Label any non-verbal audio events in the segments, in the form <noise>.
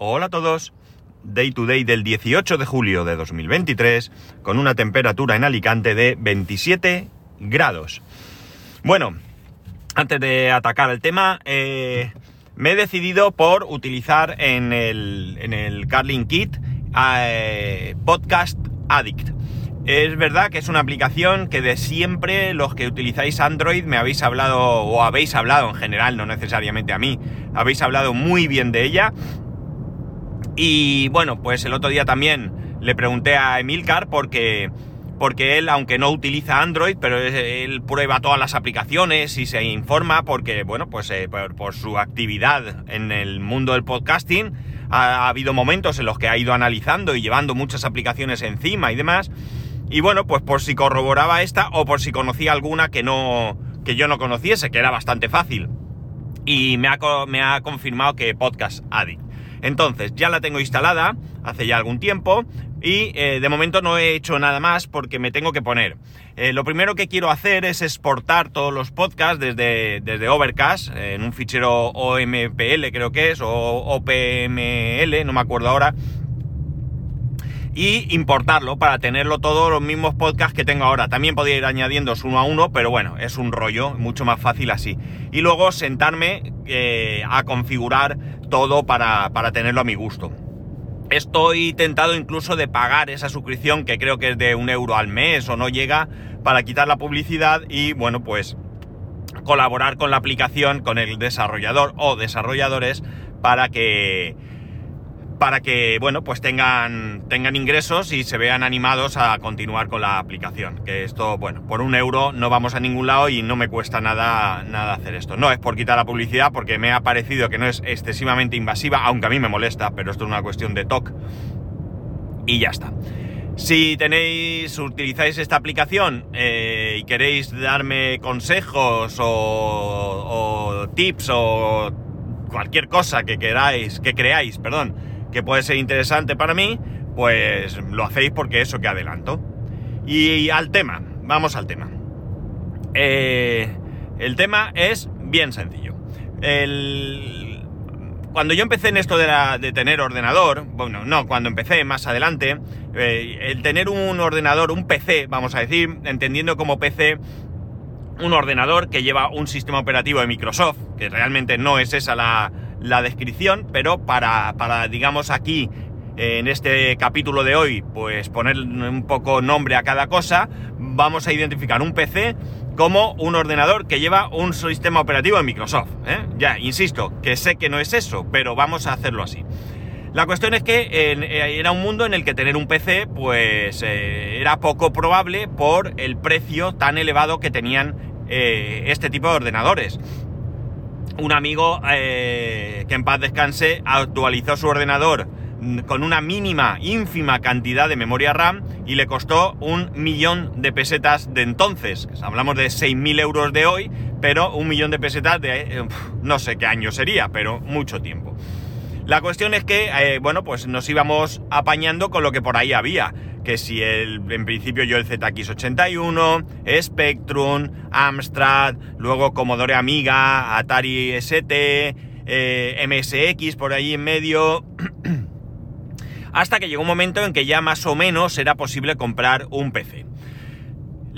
Hola a todos. Day to day del 18 de julio de 2023 con una temperatura en Alicante de 27 grados. Bueno, antes de atacar el tema, eh, me he decidido por utilizar en el, en el Carling Kit eh, Podcast Addict. Es verdad que es una aplicación que de siempre los que utilizáis Android me habéis hablado, o habéis hablado en general, no necesariamente a mí, habéis hablado muy bien de ella y bueno, pues el otro día también le pregunté a Emilcar porque, porque él, aunque no utiliza Android, pero él prueba todas las aplicaciones y se informa porque, bueno, pues eh, por, su actividad en el mundo del podcasting, ha, ha, habido momentos en los que ha ido analizando y llevando muchas aplicaciones encima y demás. Y bueno, pues por si corroboraba esta o por si conocía alguna que no, que yo no conociese, que era bastante fácil. Y me ha, me ha confirmado que Podcast Addict. Entonces, ya la tengo instalada hace ya algún tiempo y eh, de momento no he hecho nada más porque me tengo que poner. Eh, lo primero que quiero hacer es exportar todos los podcasts desde, desde Overcast en un fichero OMPL creo que es o OPML, no me acuerdo ahora y importarlo para tenerlo todos los mismos podcasts que tengo ahora. También podría ir añadiendo uno a uno, pero bueno, es un rollo, mucho más fácil así. Y luego sentarme eh, a configurar todo para, para tenerlo a mi gusto. Estoy tentado incluso de pagar esa suscripción que creo que es de un euro al mes o no llega para quitar la publicidad y bueno pues colaborar con la aplicación, con el desarrollador o desarrolladores para que para que, bueno, pues tengan, tengan ingresos y se vean animados a continuar con la aplicación. Que esto, bueno, por un euro no vamos a ningún lado y no me cuesta nada, nada hacer esto. No es por quitar la publicidad, porque me ha parecido que no es excesivamente invasiva, aunque a mí me molesta, pero esto es una cuestión de TOC. Y ya está. Si tenéis, utilizáis esta aplicación eh, y queréis darme consejos o, o tips o cualquier cosa que queráis, que creáis, perdón, que puede ser interesante para mí, pues lo hacéis porque eso que adelanto. Y al tema, vamos al tema. Eh, el tema es bien sencillo. Cuando yo empecé en esto de, de, tener ordenador, bueno, no, cuando empecé más adelante, eh, el tener un ordenador, un PC, vamos a decir, entendiendo como PC un ordenador que lleva un sistema operativo de Microsoft, que realmente no es esa la, la descripción, pero para, para digamos aquí, en este capítulo de hoy, pues poner un poco nombre a cada cosa, vamos a identificar un PC como un ordenador que lleva un sistema operativo de Microsoft. ¿eh? Ya, insisto, que sé que no es eso, pero vamos a hacerlo así. La cuestión es que eh, era un mundo en el que tener un PC, pues eh, era poco probable por el precio tan elevado que tenían eh, este tipo de ordenadores un amigo eh, que en paz descanse actualizó su ordenador con una mínima, ínfima cantidad de memoria RAM y le costó un millón de pesetas de entonces. Hablamos de 6.000 euros de hoy, pero un millón de pesetas de eh, no sé qué año sería, pero mucho tiempo. La cuestión es que, eh, bueno, pues nos íbamos apañando con lo que por ahí había que si el, en principio yo el ZX81, Spectrum, Amstrad, luego Commodore Amiga, Atari ST, eh, MSX por ahí en medio, <clears throat> hasta que llegó un momento en que ya más o menos era posible comprar un PC.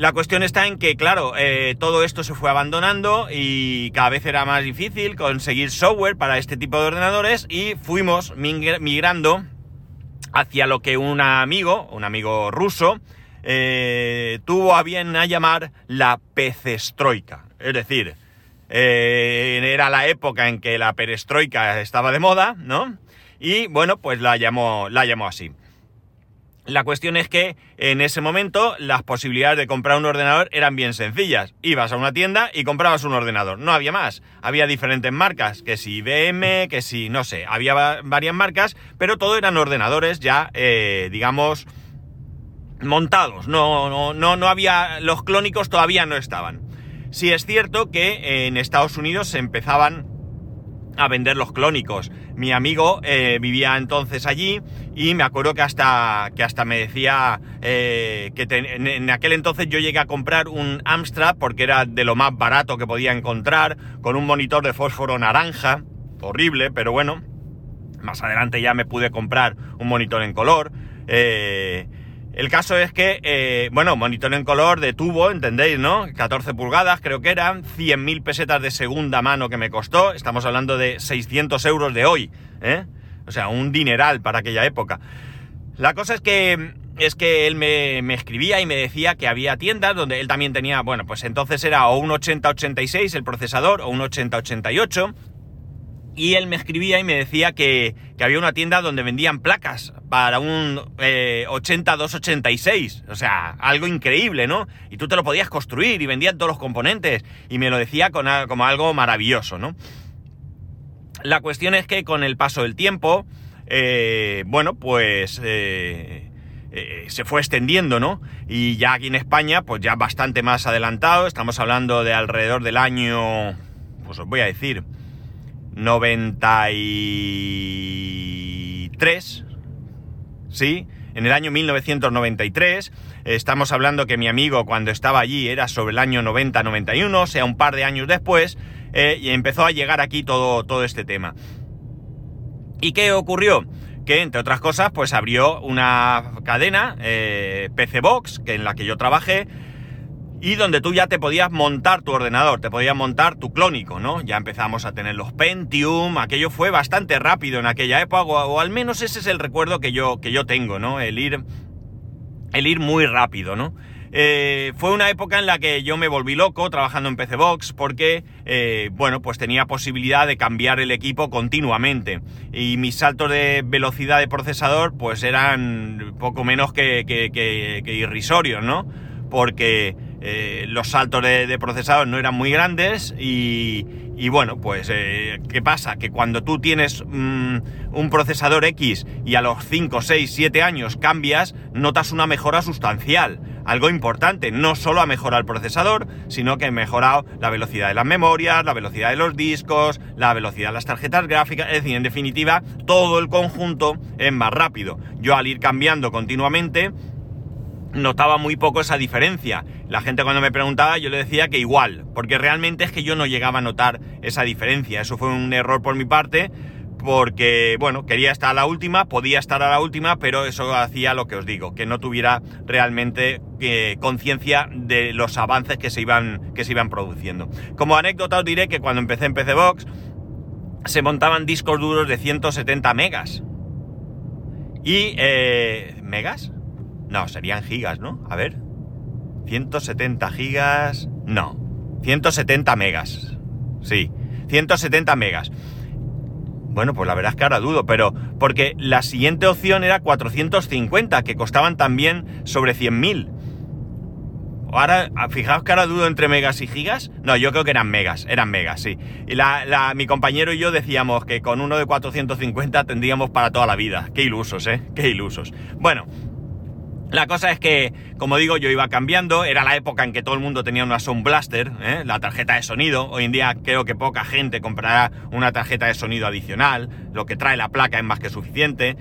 La cuestión está en que, claro, eh, todo esto se fue abandonando y cada vez era más difícil conseguir software para este tipo de ordenadores y fuimos migrando hacia lo que un amigo, un amigo ruso, eh, tuvo a bien llamar la pecestroika. Es decir, eh, era la época en que la perestroika estaba de moda, ¿no? Y bueno, pues la llamó, la llamó así. La cuestión es que en ese momento las posibilidades de comprar un ordenador eran bien sencillas. Ibas a una tienda y comprabas un ordenador. No había más. Había diferentes marcas, que si IBM, que si, no sé, había varias marcas, pero todo eran ordenadores ya, eh, digamos, montados. No, no, no, no había, los clónicos todavía no estaban. Sí es cierto que en Estados Unidos se empezaban a vender los clónicos. Mi amigo eh, vivía entonces allí y me acuerdo que hasta, que hasta me decía eh, que en, aquel entonces yo llegué a comprar un Amstrad porque era de lo más barato que podía encontrar, con un monitor de fósforo naranja, horrible, pero bueno. Más adelante ya me pude comprar un monitor en color. Eh, el caso es que, eh, bueno, monitor en color de tubo, ¿entendéis, no? 14 pulgadas creo que eran, 100.000 pesetas de segunda mano que me costó, estamos hablando de 600 euros de hoy, ¿eh? O sea, un dineral para aquella época. La cosa es que, es que él me, me escribía y me decía que había tiendas donde él también tenía, bueno, pues entonces era o un 8086 el procesador o un 8088 y él me escribía y me decía que, había una tienda donde vendían placas para un eh, 8286. O sea, algo increíble, ¿no? Y tú te lo podías construir y vendían todos los componentes. Y me lo decía como algo maravilloso, ¿no? La cuestión es que con el paso del tiempo, eh, bueno, pues eh, eh, se fue extendiendo, ¿no? Y ya aquí en España, pues ya bastante más adelantado. Estamos hablando de alrededor del año, pues os voy a decir, 93, ¿sí? En el año 1993, estamos hablando que mi amigo cuando estaba allí era sobre el año 90-91, o sea, un par de años después, eh, y empezó a llegar aquí todo, todo este tema. ¿Y qué ocurrió? Que, entre otras cosas, pues abrió una cadena, eh, PC Box, que en la que yo trabajé, y donde tú ya te podías montar tu ordenador, te podías montar tu clónico, ¿no? Ya empezamos a tener los Pentium, aquello fue bastante rápido en aquella época, o, al menos ese es el recuerdo que yo, que yo tengo, ¿no? El ir, el ir muy rápido, ¿no? Eh, fue una época en la que yo me volví loco trabajando en PC Box porque, eh, bueno, pues tenía posibilidad de cambiar el equipo continuamente y mis saltos de velocidad de procesador pues eran poco menos que, que, que irrisorios, ¿no? Porque eh, los saltos de, procesador no eran muy grandes y, bueno, pues eh, ¿qué pasa? Que cuando tú tienes mm, un procesador X y a los 5, 6, 7 años cambias, notas una mejora sustancial. Algo importante, no solo ha mejorado el procesador, sino que ha mejorado la velocidad de las memorias, la velocidad de los discos, la velocidad de las tarjetas gráficas, es decir, en definitiva, todo el conjunto es más rápido. Yo al ir cambiando continuamente, notaba muy poco esa diferencia. La gente cuando me preguntaba yo le decía que igual, porque realmente es que yo no llegaba a notar esa diferencia. Eso fue un error por mi parte, porque, bueno, quería estar a la última, podía estar a la última, pero eso hacía lo que os digo, que no tuviera realmente eh, conciencia de los avances que se, iban, que se iban produciendo. Como anécdota os diré que cuando empecé en PC Box se montaban discos duros de 170 megas. Y... Eh, ¿Megas? No, serían gigas, ¿no? A ver. 170 gigas. No. 170 megas. Sí. 170 megas. Bueno, pues la verdad es que ahora dudo, pero porque la siguiente opción era 450, que costaban también sobre 100.000. Ahora, fijaos que ahora dudo entre megas y gigas. No, yo creo que eran megas, eran megas, sí. Y la, mi compañero y yo decíamos que con uno de 450 tendríamos para toda la vida. Qué ilusos, ¿eh? Qué ilusos. Bueno, la cosa es que, como digo, yo iba cambiando, era la época en que todo el mundo tenía una Sound Blaster, ¿eh? la tarjeta de sonido, hoy en día creo que poca gente comprará una tarjeta de sonido adicional, lo que trae la placa es más que suficiente.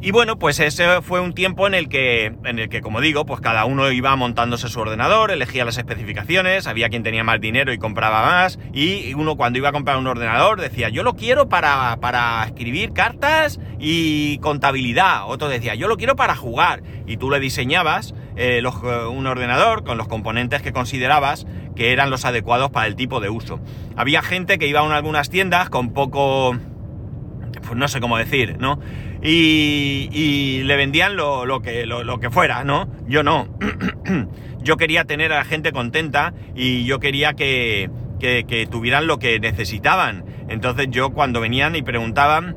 Y bueno, pues ese fue un tiempo en el que, en el que, como digo, pues cada uno iba montándose su ordenador, elegía las especificaciones, había quien tenía más dinero y compraba más, y uno cuando iba a comprar un ordenador decía, yo lo quiero para, para escribir cartas y contabilidad. Otro decía, yo lo quiero para jugar. Y tú le diseñabas eh, un ordenador con los componentes que considerabas que eran los adecuados para el tipo de uso. Había gente que iba a algunas tiendas con poco pues no sé cómo decir, ¿no? Y, le vendían lo, que, lo, que fuera, ¿no? Yo no. <clears throat> yo quería tener a la gente contenta y yo quería que, que, tuvieran lo que necesitaban. Entonces yo cuando venían y preguntaban,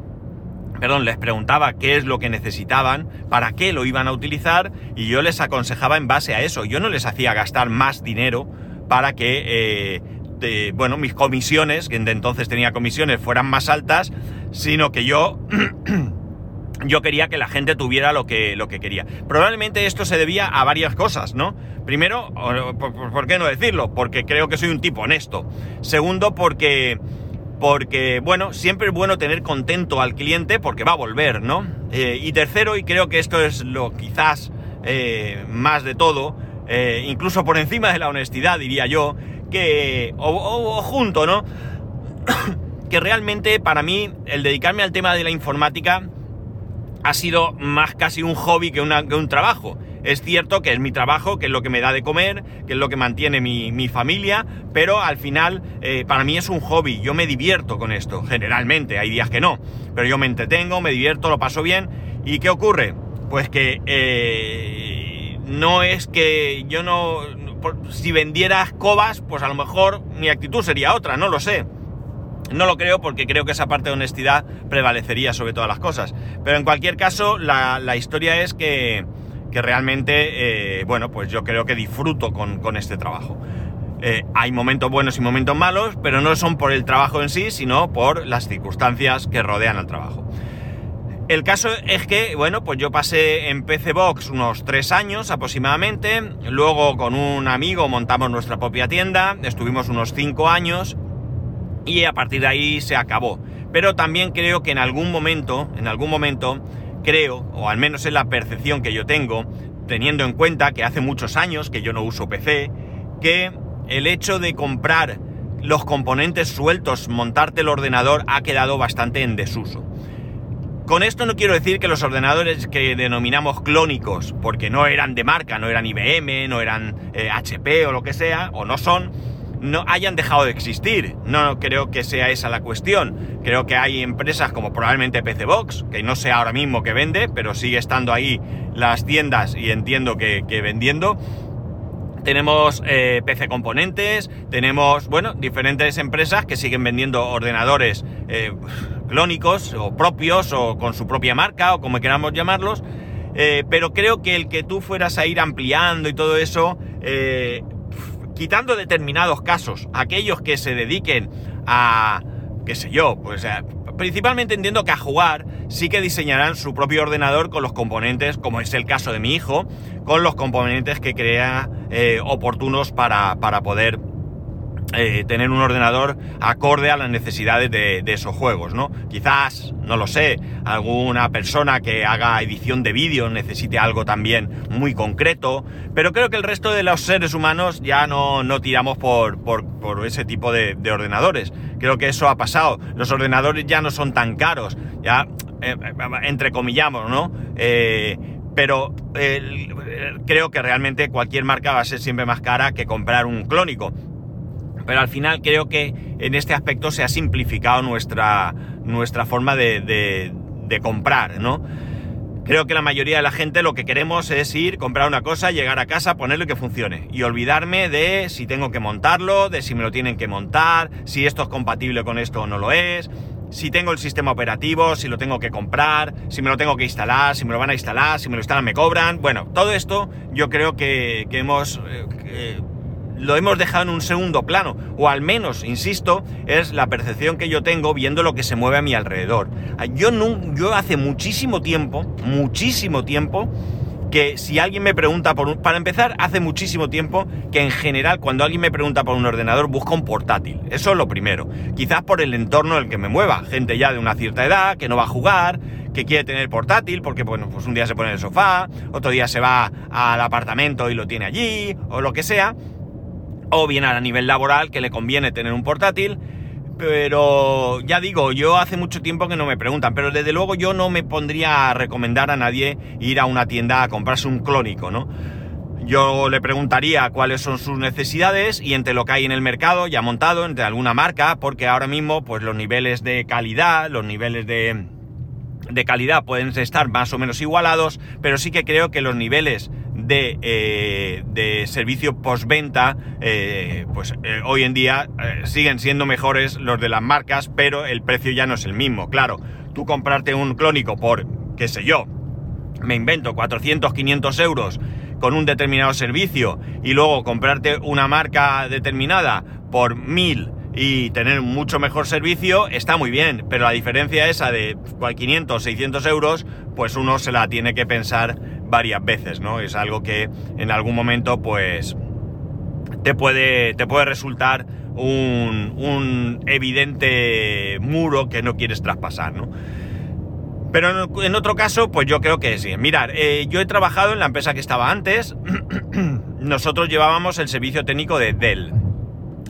perdón, les preguntaba qué es lo que necesitaban, para qué lo iban a utilizar y yo les aconsejaba en base a eso. Yo no les hacía gastar más dinero para que, eh, bueno, mis comisiones, que de entonces tenía comisiones, fueran más altas, sino que yo... <clears throat> yo quería que la gente tuviera lo que, lo que quería. Probablemente esto se debía a varias cosas, ¿no? Primero, ¿por, qué no decirlo? Porque creo que soy un tipo honesto. Segundo, porque, porque bueno, siempre es bueno tener contento al cliente porque va a volver, ¿no? Eh, y tercero, y creo que esto es lo quizás eh, más de todo, eh, incluso por encima de la honestidad, diría yo, que, o junto, ¿no? <coughs> que realmente para mí el dedicarme al tema de la informática ha sido más casi un hobby que, un trabajo. Es cierto que es mi trabajo, que es lo que me da de comer, que es lo que mantiene mi, familia, pero al final eh, para mí es un hobby. Yo me divierto con esto, generalmente. Hay días que no, pero yo me entretengo, me divierto, lo paso bien. ¿Y qué ocurre? Pues que eh, no es que yo no... Si vendiera escobas, pues a lo mejor mi actitud sería otra, no lo sé. No lo creo porque creo que esa parte de honestidad prevalecería sobre todas las cosas. Pero en cualquier caso, la, historia es que, realmente, eh, bueno, pues yo creo que disfruto con, este trabajo. Eh, hay momentos buenos y momentos malos, pero no son por el trabajo en sí, sino por las circunstancias que rodean al trabajo. El caso es que, bueno, pues yo pasé en PC Box unos tres años aproximadamente, luego con un amigo montamos nuestra propia tienda, estuvimos unos cinco años y a partir de ahí se acabó. Pero también creo que en algún momento, en algún momento, creo, o al menos es la percepción que yo tengo, teniendo en cuenta que hace muchos años que yo no uso PC, que el hecho de comprar los componentes sueltos, montarte el ordenador, ha quedado bastante en desuso. Con esto no quiero decir que los ordenadores que denominamos clónicos, porque no eran de marca, no eran IBM, no eran HP eh, o lo que sea, o no son, no hayan dejado de existir. No creo que sea esa la cuestión. Creo que hay empresas como probablemente PC Box, que no sé ahora mismo que vende, pero sigue estando ahí las tiendas y entiendo que, vendiendo. Tenemos eh, PC Componentes, tenemos, bueno, diferentes empresas que siguen vendiendo ordenadores eh, clónicos o propios o con su propia marca o como queramos llamarlos. Eh, pero creo que el que tú fueras a ir ampliando y todo eso, quitando determinados casos, aquellos que se dediquen a, qué sé yo, pues principalmente entiendo que a jugar sí que diseñarán su propio ordenador con los componentes, como es el caso de mi hijo, con los componentes que crea eh, oportunos para, para poder eh, tener un ordenador acorde a las necesidades de, esos juegos, ¿no? Quizás, no lo sé, alguna persona que haga edición de vídeo necesite algo también muy concreto, pero creo que el resto de los seres humanos ya no, no tiramos por, por, ese tipo de, ordenadores. Creo que eso ha pasado. Los ordenadores ya no son tan caros, ya, eh, entrecomillamos, ¿no? Eh, pero creo que realmente cualquier marca va a ser siempre más cara que comprar un clónico pero al final creo que en este aspecto se ha simplificado nuestra, nuestra forma de, comprar, ¿no? Creo que la mayoría de la gente lo que queremos es ir, comprar una cosa, llegar a casa, ponerlo y que funcione. Y olvidarme de si tengo que montarlo, de si me lo tienen que montar, si esto es compatible con esto o no lo es, si tengo el sistema operativo, si lo tengo que comprar, si me lo tengo que instalar, si me lo van a instalar, si me lo instalan me cobran. Bueno, todo esto yo creo que, hemos... Eh, lo hemos dejado en un segundo plano, o al menos, insisto, es la percepción que yo tengo viendo lo que se mueve a mi alrededor. Yo, no, yo hace muchísimo tiempo, muchísimo tiempo, que si alguien me pregunta por un... Para empezar, hace muchísimo tiempo que en general cuando alguien me pregunta por un ordenador busca un portátil. Eso es lo primero. Quizás por el entorno en el que me mueva. Gente ya de una cierta edad, que no va a jugar, que quiere tener portátil porque, bueno, pues un día se pone en el sofá, otro día se va al apartamento y lo tiene allí, o lo que sea o bien a nivel laboral que le conviene tener un portátil. Pero ya digo, yo hace mucho tiempo que no me preguntan, pero desde luego yo no me pondría a recomendar a nadie ir a una tienda a comprarse un clónico, ¿no? Yo le preguntaría cuáles son sus necesidades y entre lo que hay en el mercado ya montado, entre alguna marca, porque ahora mismo pues los niveles de calidad, los niveles de, de calidad pueden estar más o menos igualados, pero sí que creo que los niveles de, eh, de servicio postventa, eh, pues eh, hoy en día siguen siendo mejores los de las marcas, pero el precio ya no es el mismo. Claro, tú comprarte un clónico por, qué sé yo, me invento 400, 500 euros con un determinado servicio y luego comprarte una marca determinada por 1000 y tener mucho mejor servicio está muy bien, pero la diferencia esa de 500, 600 euros, pues uno se la tiene que pensar varias veces, ¿no? Es algo que en algún momento, pues, te puede, te puede resultar un, un evidente muro que no quieres traspasar, ¿no? Pero en, otro caso, pues yo creo que sí. Mirar, eh, yo he trabajado en la empresa que estaba antes. <clears throat> Nosotros llevábamos el servicio técnico de Dell.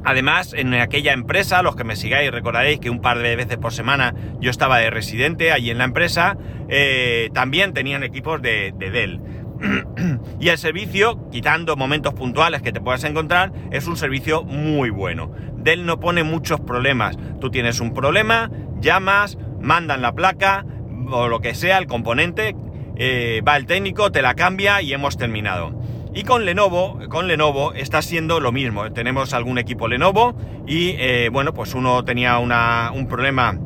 Además, en aquella empresa, los que me sigáis recordaréis que un par de veces por semana yo estaba de residente allí en la empresa, eh, también tenían equipos de, de Dell. <clears throat> y el servicio, quitando momentos puntuales que te puedas encontrar, es un servicio muy bueno. Dell no pone muchos problemas. Tú tienes un problema, llamas, mandan la placa o lo que sea, el componente, eh, va el técnico, te la cambia y hemos terminado. Y con Lenovo, con Lenovo está siendo lo mismo. Tenemos algún equipo Lenovo y eh, bueno, pues uno tenía un problema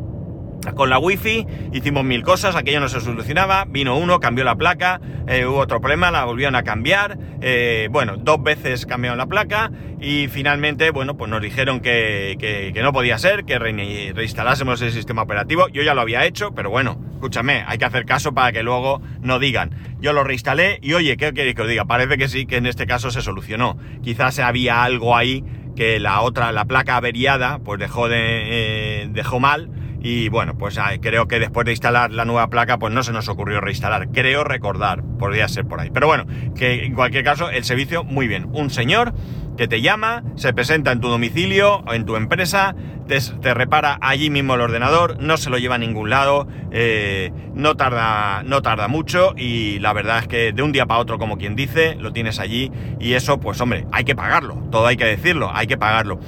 con la wifi, hicimos mil cosas, aquello no se solucionaba, vino uno, cambió la placa, eh, hubo otro problema, la volvieron a cambiar, eh, bueno, dos veces cambiaron la placa y finalmente, bueno, pues nos dijeron que, que, no podía ser, que reinstalásemos el sistema operativo, yo ya lo había hecho, pero bueno, escúchame, hay que hacer caso para que luego no digan, yo lo reinstalé y oye, ¿qué queréis que os diga? Parece que sí, que en este caso se solucionó, quizás había algo ahí que la otra, la placa averiada, pues dejó, de, eh, dejó mal, y bueno, pues creo que después de instalar la nueva placa, pues no se nos ocurrió reinstalar. Creo recordar, podría ser por ahí. Pero bueno, que en cualquier caso, el servicio muy bien. Un señor que te llama, se presenta en tu domicilio o en tu empresa, te, repara allí mismo el ordenador, no se lo lleva a ningún lado, eh, no, tarda, no tarda mucho y la verdad es que de un día para otro, como quien dice, lo tienes allí y eso, pues hombre, hay que pagarlo, todo hay que decirlo, hay que pagarlo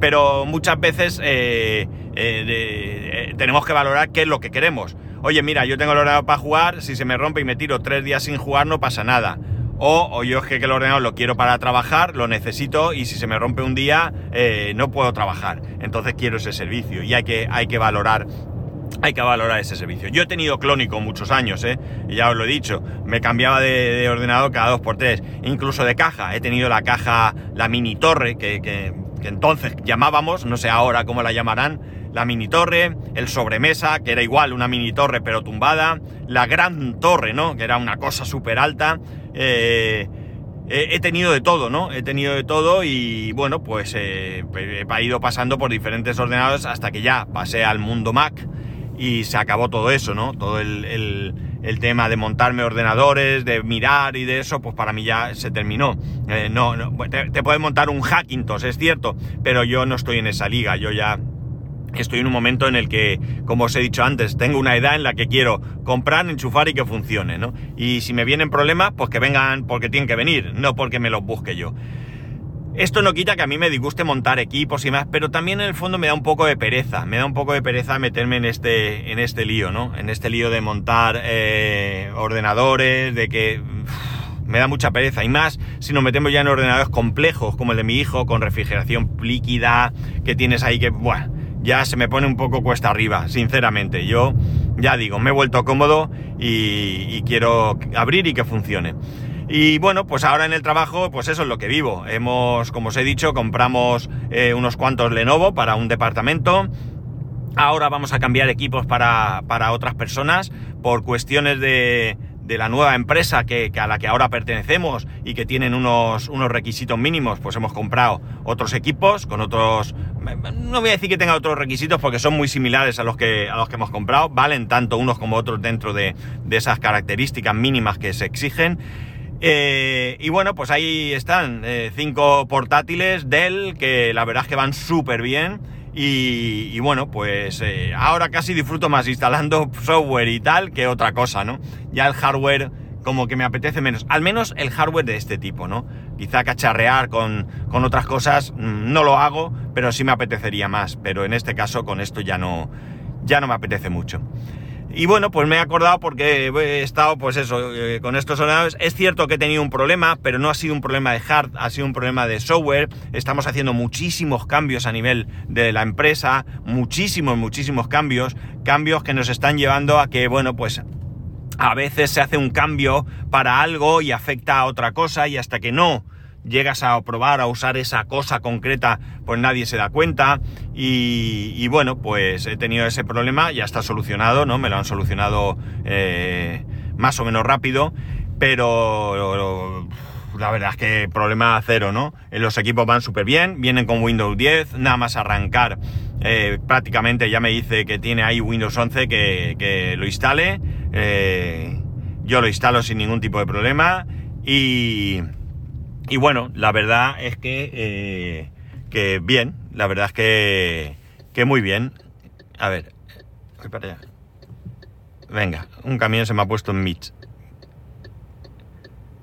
pero muchas veces eh, eh, eh, tenemos que valorar qué es lo que queremos. Oye, mira, yo tengo el ordenador para jugar, si se me rompe y me tiro tres días sin jugar no pasa nada. O, yo es que, el ordenador lo quiero para trabajar, lo necesito y si se me rompe un día no puedo trabajar. Entonces quiero ese servicio y hay que, hay que valorar hay que valorar ese servicio. Yo he tenido clónico muchos años, ¿eh? ya os lo he dicho, me cambiaba de, ordenador cada dos por tres, incluso de caja. He tenido la caja, la mini torre, que que entonces llamábamos, no sé ahora cómo la llamarán, la mini torre, el sobremesa, que era igual una mini torre pero tumbada, la gran torre, ¿no? Que era una cosa súper alta. Eh, he, tenido de todo, ¿no? He tenido de todo y bueno, pues eh, he ido pasando por diferentes ordenadores hasta que ya pasé al mundo Mac y se acabó todo eso, ¿no? Todo el, el, tema de montarme ordenadores, de mirar y de eso, pues para mí ya se terminó. Eh, no, no te, puedes montar un Hackintosh, es cierto, pero yo no estoy en esa liga, yo ya estoy en un momento en el que, como os he dicho antes, tengo una edad en la que quiero comprar, enchufar y que funcione, ¿no? Y si me vienen problemas, pues que vengan porque tienen que venir, no porque me los busque yo. Esto no quita que a mí me disguste montar equipos y más, pero también en el fondo me da un poco de pereza, me da un poco de pereza meterme en este, en este lío, ¿no? En este lío de montar eh, ordenadores, de que me da mucha pereza. Y más si nos metemos ya en ordenadores complejos, como el de mi hijo, con refrigeración líquida, que tienes ahí que, bueno, ya se me pone un poco cuesta arriba, sinceramente. Yo, ya digo, me he vuelto cómodo y quiero abrir y que funcione. Y bueno, pues ahora en el trabajo, pues eso es lo que vivo. Hemos, como os he dicho, compramos eh, unos cuantos Lenovo para un departamento. Ahora vamos a cambiar equipos para, otras personas por cuestiones de, de la nueva empresa que, a la que ahora pertenecemos y que tienen unos, unos requisitos mínimos, pues hemos comprado otros equipos con otros... No voy a decir que tengan otros requisitos porque son muy similares a los que, a los que hemos comprado, valen tanto unos como otros dentro de, de esas características mínimas que se exigen. Eh, y bueno, pues ahí están, eh, cinco portátiles Dell que la verdad es que van súper bien. Y, bueno, pues eh, ahora casi disfruto más instalando <laughs> software y tal que otra cosa, ¿no? Ya el hardware como que me apetece menos. Al menos el hardware de este tipo, ¿no? Quizá cacharrear con, con otras cosas mm, no lo hago, pero sí me apetecería más. Pero en este caso con esto ya no, ya no me apetece mucho. Y bueno, pues me he acordado porque he estado, pues eso, eh, con estos ordenadores. Es cierto que he tenido un problema, pero no ha sido un problema de hard, ha sido un problema de software. Estamos haciendo muchísimos cambios a nivel de la empresa, muchísimos, muchísimos cambios, cambios que nos están llevando a que, bueno, pues a veces se hace un cambio para algo y afecta a otra cosa y hasta que no llegas a probar, a usar esa cosa concreta, pues nadie se da cuenta. Y, bueno, pues he tenido ese problema, ya está solucionado, ¿no? Me lo han solucionado eh, más o menos rápido, pero la verdad es que problema cero, ¿no? Los equipos van súper bien, vienen con Windows 10, nada más arrancar. Eh, prácticamente ya me dice que tiene ahí Windows 11 que, lo instale. Eh, yo lo instalo sin ningún tipo de problema. Y, y bueno, la verdad es que, eh, que bien, la verdad es que, que muy bien. A ver, voy para allá. Venga, un camión se me ha puesto en Mitch.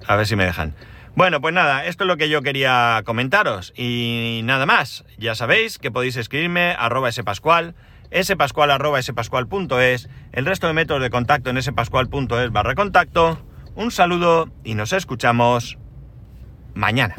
A ver si me dejan. Bueno, pues nada, esto es lo que yo quería comentaros. Y nada más. Ya sabéis que podéis escribirme arroba spascual, spascual arroba spascual.es, el resto de métodos de contacto en spascual.es barra contacto. Un saludo y nos escuchamos mañana.